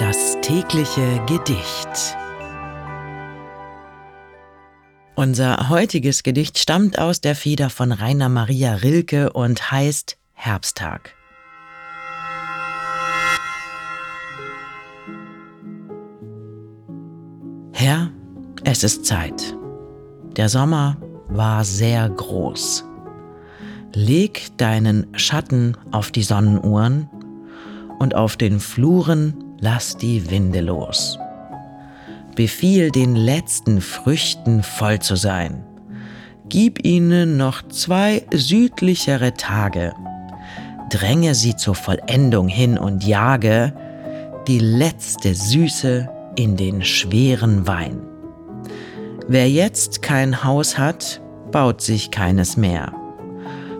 Das tägliche Gedicht. Unser heutiges Gedicht stammt aus der Feder von Rainer Maria Rilke und heißt Herbsttag. Herr, es ist Zeit. Der Sommer war sehr groß. Leg deinen Schatten auf die Sonnenuhren und auf den Fluren lass die Winde los. Befiehl den letzten Früchten voll zu sein. Gib ihnen noch zwei südlichere Tage. Dränge sie zur Vollendung hin und jage die letzte Süße in den schweren Wein. Wer jetzt kein Haus hat, baut sich keines mehr.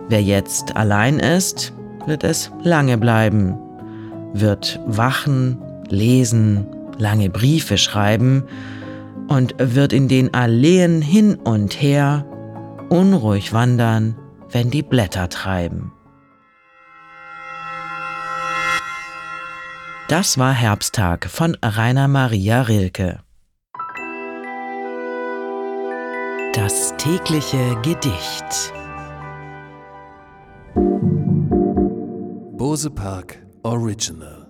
Wer jetzt allein ist, wird es lange bleiben, wird wachen, lesen, lange Briefe schreiben und wird in den Alleen hin und her unruhig wandern, wenn die Blätter treiben. Das war Herbsttag von Rainer Maria Rilke. Das tägliche Gedicht. Bose Park Original